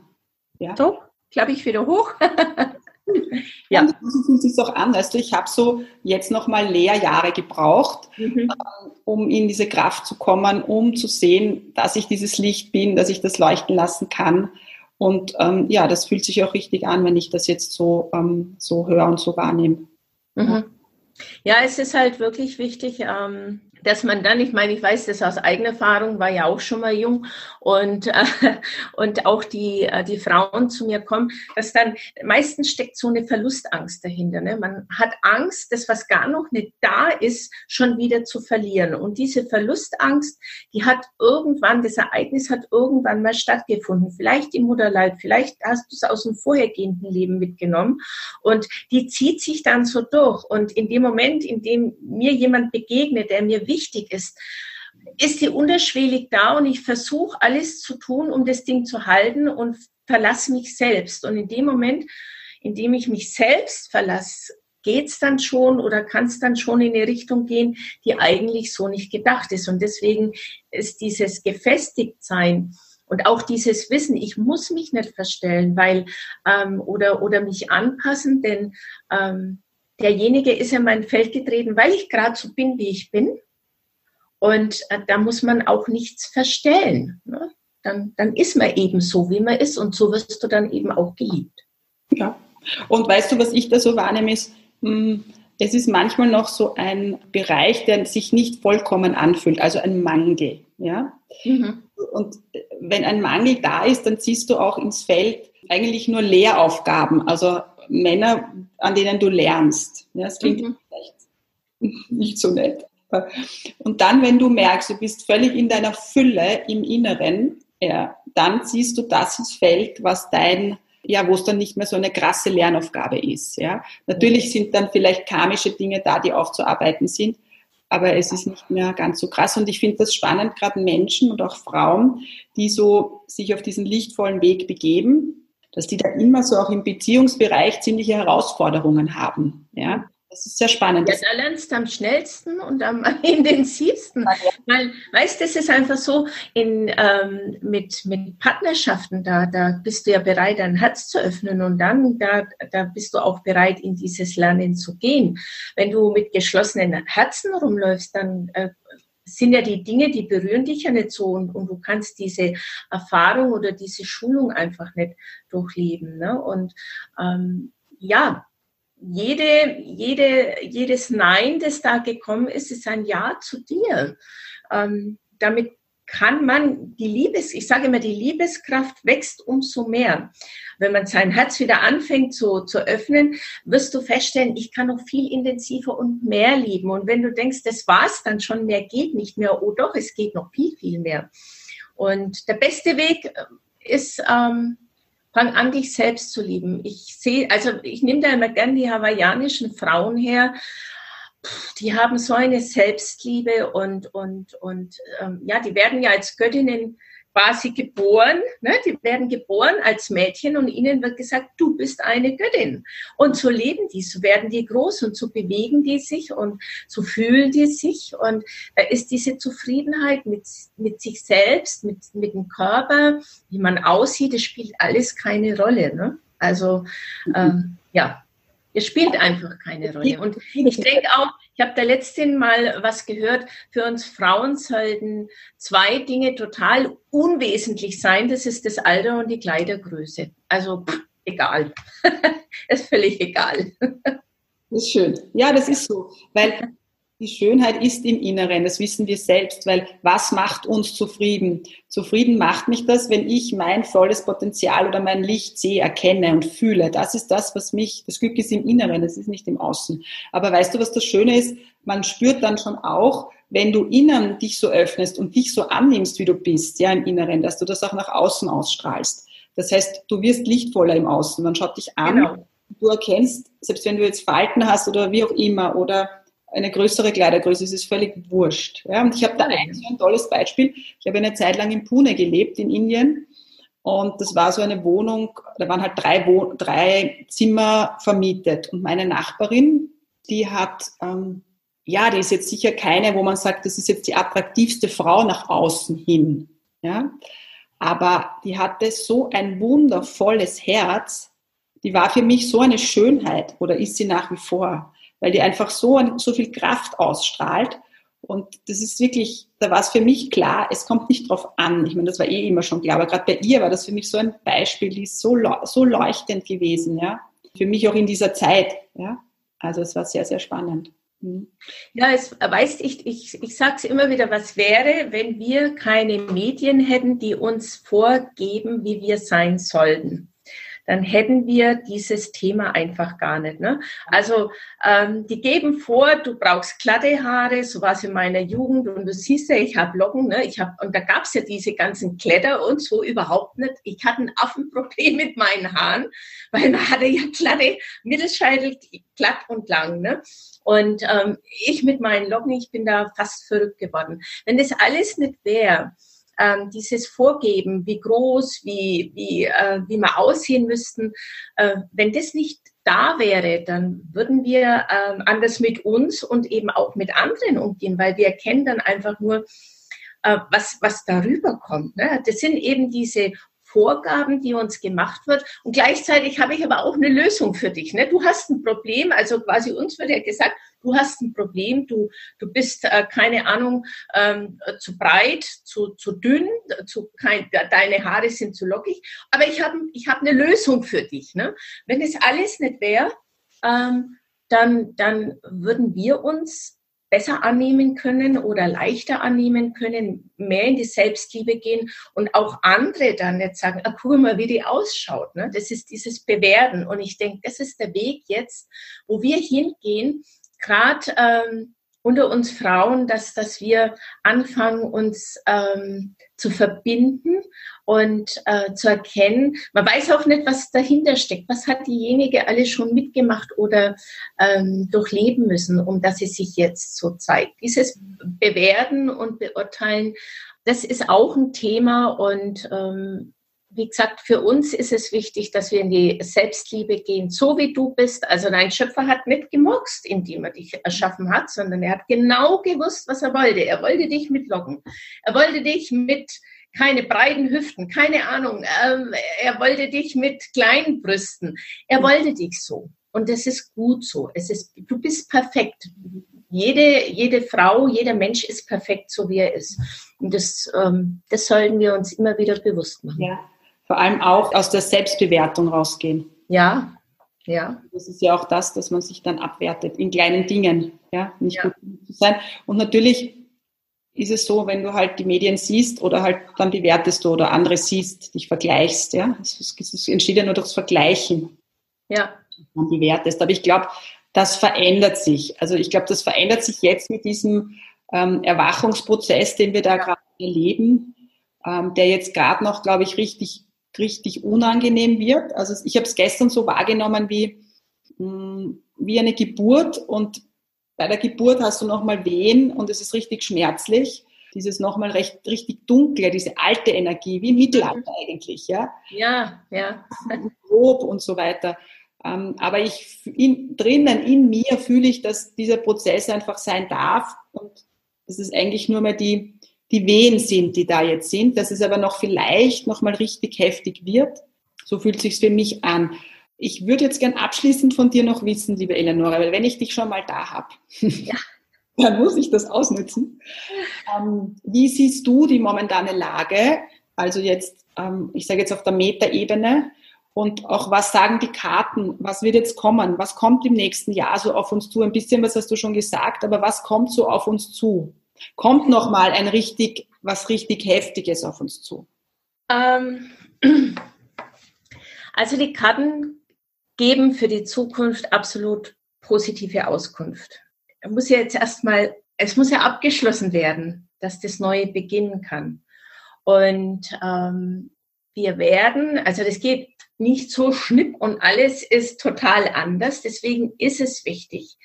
Ja. So, klappe ich wieder hoch. ja, so fühlt sich's auch an. Also ich habe so jetzt nochmal Lehrjahre gebraucht, mhm. Ähm, um in diese Kraft zu kommen, um zu sehen, dass ich dieses Licht bin, dass ich das leuchten lassen kann. Und ähm, ja, das fühlt sich auch richtig an, wenn ich das jetzt so, ähm, so höre und so wahrnehme. Mhm. Ja, es ist halt wirklich wichtig, ähm, dass man dann, ich meine, ich weiß das aus eigener Erfahrung, war ja auch schon mal jung und, äh, und auch die, äh, die Frauen zu mir kommen, dass dann meistens steckt so eine Verlustangst dahinter. Ne? Man hat Angst, das, was gar noch nicht da ist, schon wieder zu verlieren. Und diese Verlustangst, die hat irgendwann, das Ereignis hat irgendwann mal stattgefunden. Vielleicht im Mutterleib, vielleicht hast du es aus dem vorhergehenden Leben mitgenommen und die zieht sich dann so durch. Und in dem Moment, in dem mir jemand begegnet, der mir wichtig ist, ist sie unterschwellig da und ich versuche alles zu tun, um das Ding zu halten und verlasse mich selbst. Und in dem Moment, in dem ich mich selbst verlasse, geht's dann schon oder kann es dann schon in eine Richtung gehen, die eigentlich so nicht gedacht ist. Und deswegen ist dieses Gefestigtsein und auch dieses Wissen, ich muss mich nicht verstellen, weil ähm, oder oder mich anpassen, denn ähm, derjenige ist in mein Feld getreten, weil ich gerade so bin, wie ich bin. Und äh, da muss man auch nichts verstellen. Ne? Dann, dann ist man eben so, wie man ist und so wirst du dann eben auch geliebt. Ja. Und weißt du, was ich da so wahrnehme, ist, mh, hm, es ist manchmal noch so ein Bereich, der sich nicht vollkommen anfühlt, also ein Mangel. Ja? Mhm. Und wenn ein Mangel da ist, dann ziehst du auch ins Feld eigentlich nur Lehraufgaben, also Männer, an denen du lernst. Ja, das klingt mhm. vielleicht nicht so nett. Und dann, wenn du merkst, du bist völlig in deiner Fülle im Inneren, ja, dann ziehst du das ins Feld, was dein ja, wo es dann nicht mehr so eine krasse Lernaufgabe ist. Ja. Natürlich sind dann vielleicht karmische Dinge da, die aufzuarbeiten sind, aber es ist nicht mehr ganz so krass. Und ich finde das spannend, gerade Menschen und auch Frauen, die so sich auf diesen lichtvollen Weg begeben, dass die da immer so auch im Beziehungsbereich ziemliche Herausforderungen haben. Ja. Das ist sehr spannend. Ja, da lernst du am schnellsten und am intensivsten. Ja. Weil, weißt du, es ist einfach so, in, ähm, mit, mit Partnerschaften, da, da bist du ja bereit, dein Herz zu öffnen und dann, da, da bist du auch bereit, in dieses Lernen zu gehen. Wenn du mit geschlossenen Herzen rumläufst, dann äh, sind ja die Dinge, die berühren dich ja nicht so und, und du kannst diese Erfahrung oder diese Schulung einfach nicht durchleben. Ne? Und ähm, ja, jede, jede, jedes Nein, das da gekommen ist, ist ein Ja zu dir. Ähm, damit kann man die Liebes, ich sage immer, die Liebeskraft wächst umso mehr. Wenn man sein Herz wieder anfängt zu, zu öffnen, wirst du feststellen, ich kann noch viel intensiver und mehr lieben. Und wenn du denkst, das war's dann schon, mehr geht nicht mehr, oh doch, es geht noch viel, viel mehr. Und der beste Weg ist, ähm, fang an, dich selbst zu lieben. Ich sehe, also ich nehme da immer gern die hawaiianischen Frauen her. Die haben so eine Selbstliebe und, und, und ähm, ja, die werden ja als Göttinnen quasi geboren, ne? die werden geboren als Mädchen und ihnen wird gesagt, du bist eine Göttin. Und so leben die, so werden die groß und so bewegen die sich und so fühlen die sich. Und da ist diese Zufriedenheit mit, mit sich selbst, mit, mit dem Körper, wie man aussieht, das spielt alles keine Rolle. Ne? Also ähm, ja, es spielt einfach keine Rolle. Und ich denke auch, ich habe da letztens mal was gehört, für uns Frauen sollten zwei Dinge total unwesentlich sein. Das ist das Alter und die Kleidergröße. Also pff, egal. ist völlig egal. Das ist schön. Ja, das ist so. Weil die Schönheit ist im Inneren, das wissen wir selbst, weil was macht uns zufrieden? Zufrieden macht mich das, wenn ich mein volles Potenzial oder mein Licht sehe, erkenne und fühle. Das ist das, was mich, das Glück ist im Inneren, das ist nicht im Außen. Aber weißt du, was das Schöne ist? Man spürt dann schon auch, wenn du innen dich so öffnest und dich so annimmst, wie du bist, ja, im Inneren, dass du das auch nach außen ausstrahlst. Das heißt, du wirst lichtvoller im Außen. Man schaut dich an, genau. du erkennst, selbst wenn du jetzt Falten hast oder wie auch immer oder eine größere Kleidergröße, es ist völlig wurscht. Ja, und ich habe da ein, so ein tolles Beispiel. Ich habe eine Zeit lang in Pune gelebt, in Indien. Und das war so eine Wohnung, da waren halt drei, Wohn drei Zimmer vermietet. Und meine Nachbarin, die hat, ähm, ja, die ist jetzt sicher keine, wo man sagt, das ist jetzt die attraktivste Frau nach außen hin. Ja? Aber die hatte so ein wundervolles Herz. Die war für mich so eine Schönheit oder ist sie nach wie vor weil die einfach so, so viel Kraft ausstrahlt. Und das ist wirklich, da war es für mich klar, es kommt nicht drauf an. Ich meine, das war eh immer schon klar, aber gerade bei ihr war das für mich so ein Beispiel, die ist so, so leuchtend gewesen, ja. Für mich auch in dieser Zeit, ja. Also es war sehr, sehr spannend. Mhm. Ja, es weißt ich, ich, ich sage es immer wieder, was wäre, wenn wir keine Medien hätten, die uns vorgeben, wie wir sein sollten dann hätten wir dieses Thema einfach gar nicht. Ne? Also ähm, die geben vor, du brauchst glatte Haare, so war es in meiner Jugend und du siehst ja, ich habe Locken, ne? ich hab, und da gab es ja diese ganzen Kletter und so überhaupt nicht. Ich hatte ein Affenproblem mit meinen Haaren, weil man hatte ja glatte Mittelscheitel, glatt und lang. Ne? Und ähm, ich mit meinen Locken, ich bin da fast verrückt geworden. Wenn das alles nicht wäre, ähm, dieses Vorgeben, wie groß, wie, wie, äh, wie wir aussehen müssten, äh, wenn das nicht da wäre, dann würden wir ähm, anders mit uns und eben auch mit anderen umgehen, weil wir erkennen dann einfach nur, äh, was, was darüber kommt. Ne? Das sind eben diese Vorgaben, die uns gemacht wird. Und gleichzeitig habe ich aber auch eine Lösung für dich. Ne? Du hast ein Problem, also quasi uns wird ja gesagt, du hast ein Problem, du, du bist, äh, keine Ahnung, ähm, zu breit, zu, zu dünn, zu kein, deine Haare sind zu lockig. Aber ich habe ich hab eine Lösung für dich. Ne? Wenn es alles nicht wäre, ähm, dann, dann würden wir uns besser annehmen können oder leichter annehmen können, mehr in die Selbstliebe gehen und auch andere dann nicht sagen, ah, guck mal, wie die ausschaut. Ne? Das ist dieses Bewerten. Und ich denke, das ist der Weg jetzt, wo wir hingehen, gerade ähm, unter uns Frauen, dass, dass wir anfangen, uns ähm, zu verbinden und äh, zu erkennen. Man weiß auch nicht, was dahinter steckt. Was hat diejenige alles schon mitgemacht oder ähm, durchleben müssen, um dass sie sich jetzt so zeigt. Dieses Bewerten und Beurteilen, das ist auch ein Thema und ähm, wie gesagt, für uns ist es wichtig, dass wir in die Selbstliebe gehen, so wie du bist. Also dein Schöpfer hat nicht gemurkst, indem er dich erschaffen hat, sondern er hat genau gewusst, was er wollte. Er wollte dich mitlocken. Er wollte dich mit keine breiten Hüften, keine Ahnung. Ähm, er wollte dich mit kleinen Brüsten. Er wollte dich so. Und das ist gut so. Es ist, du bist perfekt. Jede, jede Frau, jeder Mensch ist perfekt, so wie er ist. Und das, ähm, das sollten wir uns immer wieder bewusst machen. Ja vor allem auch aus der Selbstbewertung rausgehen. Ja, ja. Das ist ja auch das, dass man sich dann abwertet in kleinen Dingen, ja, nicht ja. gut zu sein. Und natürlich ist es so, wenn du halt die Medien siehst oder halt dann bewertest du oder andere siehst, dich vergleichst, ja. Es, entsteht ja nur durchs Vergleichen. Ja. Man bewertest. Aber ich glaube, das verändert sich. Also ich glaube, das verändert sich jetzt mit diesem ähm, Erwachungsprozess, den wir da gerade erleben, ähm, der jetzt gerade noch, glaube ich, richtig richtig unangenehm wird. Also ich habe es gestern so wahrgenommen wie, mm, wie eine Geburt und bei der Geburt hast du nochmal Wehen und es ist richtig schmerzlich. Dieses nochmal recht, richtig dunkle, diese alte Energie, wie Mittelalter eigentlich, ja? Ja, ja. Grob und so weiter. Ähm, aber ich in, drinnen in mir fühle ich, dass dieser Prozess einfach sein darf und das ist eigentlich nur mehr die, die Wehen sind, die da jetzt sind, dass es aber noch vielleicht noch mal richtig heftig wird. So fühlt sich's für mich an. Ich würde jetzt gern abschließend von dir noch wissen, liebe Eleonora, weil wenn ich dich schon mal da habe, ja. dann muss ich das ausnutzen. Ähm, wie siehst du die momentane Lage? Also jetzt, ähm, ich sage jetzt auf der Metaebene und auch was sagen die Karten? Was wird jetzt kommen? Was kommt im nächsten Jahr so auf uns zu? Ein bisschen was hast du schon gesagt, aber was kommt so auf uns zu? Kommt noch mal ein richtig, was richtig Heftiges auf uns zu? Ähm, also die Karten geben für die Zukunft absolut positive Auskunft. Es muss ja jetzt erstmal, es muss ja abgeschlossen werden, dass das Neue beginnen kann. Und ähm, wir werden, also das geht nicht so schnipp und alles ist total anders. Deswegen ist es wichtig,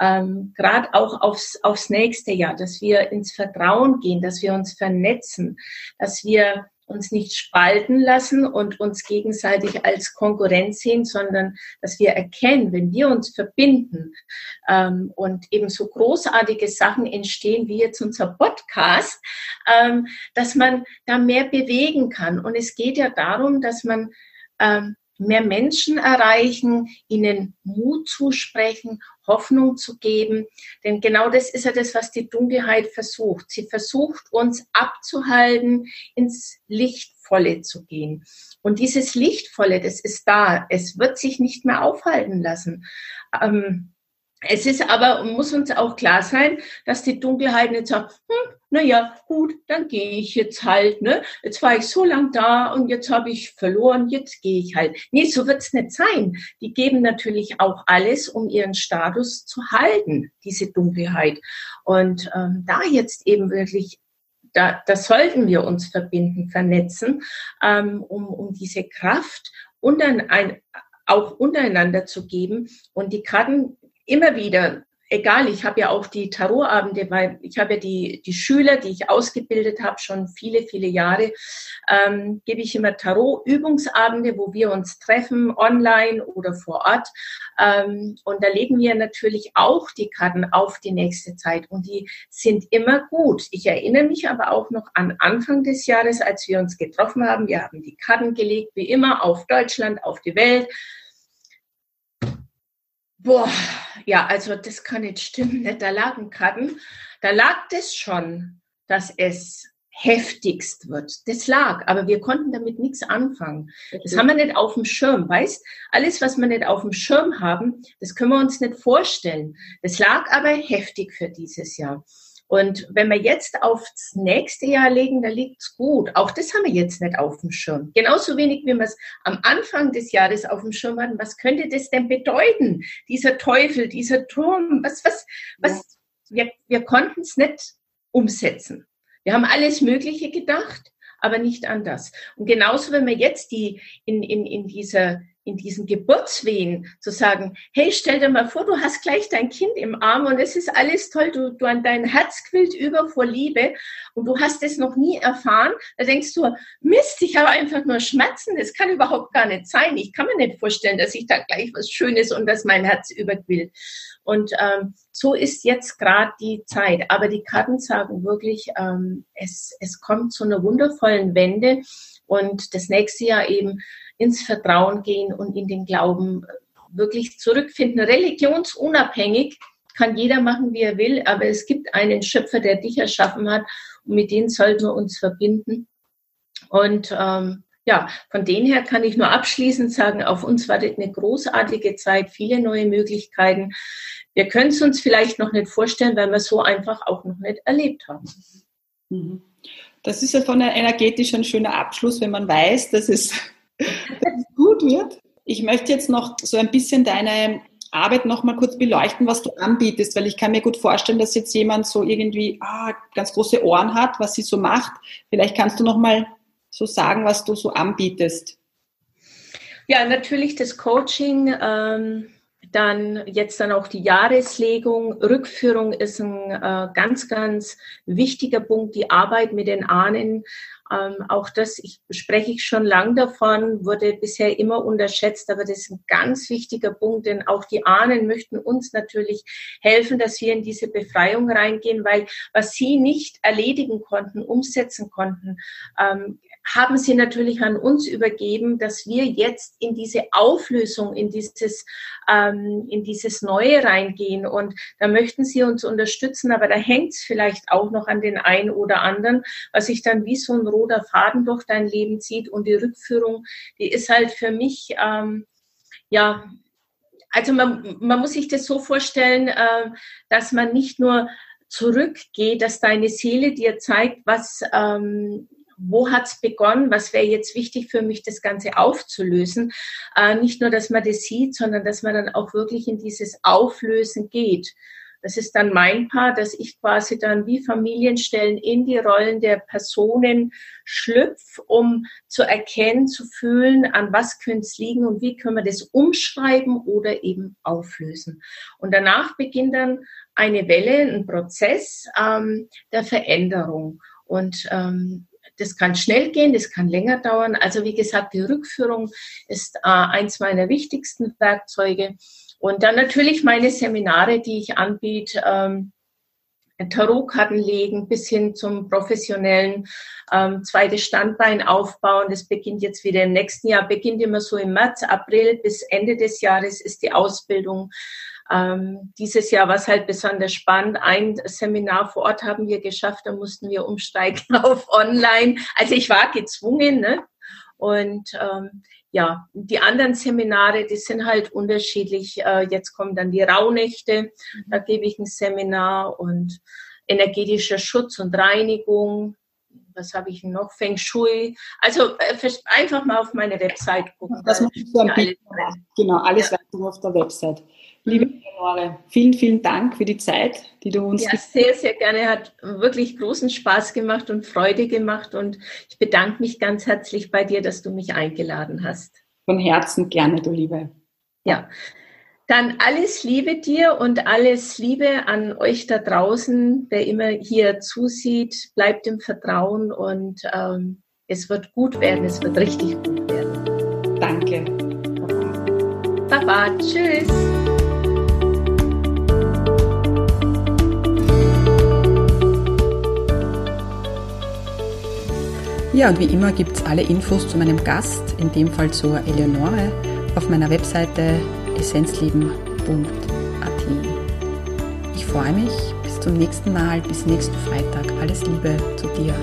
ähm, gerade auch aufs, aufs nächste Jahr, dass wir ins Vertrauen gehen, dass wir uns vernetzen, dass wir uns nicht spalten lassen und uns gegenseitig als Konkurrenz sehen, sondern dass wir erkennen, wenn wir uns verbinden ähm, und eben so großartige Sachen entstehen wie jetzt unser Podcast, ähm, dass man da mehr bewegen kann. Und es geht ja darum, dass man ähm, mehr Menschen erreichen, ihnen Mut zusprechen, Hoffnung zu geben. Denn genau das ist ja das, was die Dunkelheit versucht. Sie versucht uns abzuhalten, ins Lichtvolle zu gehen. Und dieses Lichtvolle, das ist da. Es wird sich nicht mehr aufhalten lassen. Ähm, es ist aber, muss uns auch klar sein, dass die Dunkelheit nicht sagt, hm, naja, gut, dann gehe ich jetzt halt, ne? Jetzt war ich so lang da und jetzt habe ich verloren, jetzt gehe ich halt. Nee, so wird's nicht sein. Die geben natürlich auch alles, um ihren Status zu halten, diese Dunkelheit. Und ähm, da jetzt eben wirklich da, da sollten wir uns verbinden, vernetzen, ähm, um, um diese Kraft und dann ein, auch untereinander zu geben. Und die Karten immer wieder egal, ich habe ja auch die Tarotabende, weil ich habe ja die, die Schüler, die ich ausgebildet habe, schon viele, viele Jahre, ähm, gebe ich immer Tarot-Übungsabende, wo wir uns treffen, online oder vor Ort. Ähm, und da legen wir natürlich auch die Karten auf die nächste Zeit und die sind immer gut. Ich erinnere mich aber auch noch an Anfang des Jahres, als wir uns getroffen haben. Wir haben die Karten gelegt, wie immer, auf Deutschland, auf die Welt. Boah, ja, also das kann nicht stimmen. Ne? Da lagen Karten, da lag das schon, dass es heftigst wird. Das lag, aber wir konnten damit nichts anfangen. Das haben wir nicht auf dem Schirm, weißt? Alles, was wir nicht auf dem Schirm haben, das können wir uns nicht vorstellen. Das lag aber heftig für dieses Jahr. Und wenn wir jetzt aufs nächste Jahr legen, da liegt's gut. Auch das haben wir jetzt nicht auf dem Schirm. Genauso wenig, wie wir es am Anfang des Jahres auf dem Schirm hatten. Was könnte das denn bedeuten? Dieser Teufel, dieser Turm, was, was, was, wir, wir konnten es nicht umsetzen. Wir haben alles Mögliche gedacht, aber nicht an das. Und genauso, wenn wir jetzt die in, in, in dieser in diesen Geburtswehen zu sagen, hey, stell dir mal vor, du hast gleich dein Kind im Arm und es ist alles toll, du, du an dein Herz quillt über vor Liebe und du hast es noch nie erfahren, da denkst du, Mist, ich habe einfach nur Schmerzen, das kann überhaupt gar nicht sein. Ich kann mir nicht vorstellen, dass ich da gleich was Schönes und dass mein Herz überquillt. Und ähm, so ist jetzt gerade die Zeit. Aber die Karten sagen wirklich, ähm, es, es kommt zu einer wundervollen Wende und das nächste Jahr eben ins Vertrauen gehen und in den Glauben wirklich zurückfinden. Religionsunabhängig kann jeder machen, wie er will, aber es gibt einen Schöpfer, der dich erschaffen hat und mit dem sollten wir uns verbinden. Und ähm, ja, von dem her kann ich nur abschließend sagen, auf uns wartet eine großartige Zeit, viele neue Möglichkeiten. Wir können es uns vielleicht noch nicht vorstellen, weil wir es so einfach auch noch nicht erlebt haben. Mhm. Das ist ja von der energetisch ein schöner Abschluss, wenn man weiß, dass es dass es gut wird. Ich möchte jetzt noch so ein bisschen deine Arbeit noch mal kurz beleuchten, was du anbietest, weil ich kann mir gut vorstellen, dass jetzt jemand so irgendwie ah, ganz große Ohren hat, was sie so macht. Vielleicht kannst du noch mal so sagen, was du so anbietest. Ja, natürlich das Coaching, ähm, dann jetzt dann auch die Jahreslegung. Rückführung ist ein äh, ganz, ganz wichtiger Punkt. Die Arbeit mit den Ahnen ähm, auch das ich, spreche ich schon lang davon, wurde bisher immer unterschätzt, aber das ist ein ganz wichtiger Punkt, denn auch die Ahnen möchten uns natürlich helfen, dass wir in diese Befreiung reingehen, weil was sie nicht erledigen konnten, umsetzen konnten, ähm, haben sie natürlich an uns übergeben, dass wir jetzt in diese Auflösung, in dieses, ähm, in dieses Neue reingehen. Und da möchten sie uns unterstützen, aber da hängt es vielleicht auch noch an den einen oder anderen, was sich dann wie so ein roter Faden durch dein Leben zieht. Und die Rückführung, die ist halt für mich, ähm, ja, also man, man muss sich das so vorstellen, äh, dass man nicht nur zurückgeht, dass deine Seele dir zeigt, was, ähm, wo hat's begonnen, was wäre jetzt wichtig für mich, das Ganze aufzulösen. Äh, nicht nur, dass man das sieht, sondern dass man dann auch wirklich in dieses Auflösen geht. Das ist dann mein Part, dass ich quasi dann wie Familienstellen in die Rollen der Personen schlüpf, um zu erkennen, zu fühlen, an was könnte es liegen und wie können wir das umschreiben oder eben auflösen. Und danach beginnt dann eine Welle, ein Prozess ähm, der Veränderung. Und ähm, das kann schnell gehen, das kann länger dauern. Also wie gesagt, die Rückführung ist äh, eins meiner wichtigsten Werkzeuge. Und dann natürlich meine Seminare, die ich anbiete. Ähm, Tarotkarten legen bis hin zum professionellen ähm, zweites Standbein aufbauen. Das beginnt jetzt wieder im nächsten Jahr, beginnt immer so im März, April bis Ende des Jahres ist die Ausbildung. Ähm, dieses Jahr war es halt besonders spannend. Ein Seminar vor Ort haben wir geschafft, da mussten wir umsteigen auf online. Also ich war gezwungen, ne? Und ähm, ja, die anderen Seminare, die sind halt unterschiedlich. Äh, jetzt kommen dann die Rauhnächte, da gebe ich ein Seminar und energetischer Schutz und Reinigung. Was habe ich noch? Feng Shui. Also äh, einfach mal auf meine Website gucken. Das muss ich so ein alles Genau, alles ja. weitere auf der Website. Leonore, vielen, vielen Dank für die Zeit, die du uns. Ja, sehr, sehr gerne. Hat wirklich großen Spaß gemacht und Freude gemacht. Und ich bedanke mich ganz herzlich bei dir, dass du mich eingeladen hast. Von Herzen gerne, du Liebe. Ja. Dann alles Liebe dir und alles Liebe an euch da draußen, wer immer hier zusieht. Bleibt im Vertrauen und ähm, es wird gut werden, es wird richtig gut werden. Danke. Baba, tschüss. Ja, und wie immer gibt es alle Infos zu meinem Gast, in dem Fall zur Eleonore, auf meiner Webseite essenzleben.at. Ich freue mich. Bis zum nächsten Mal, bis nächsten Freitag. Alles Liebe zu dir.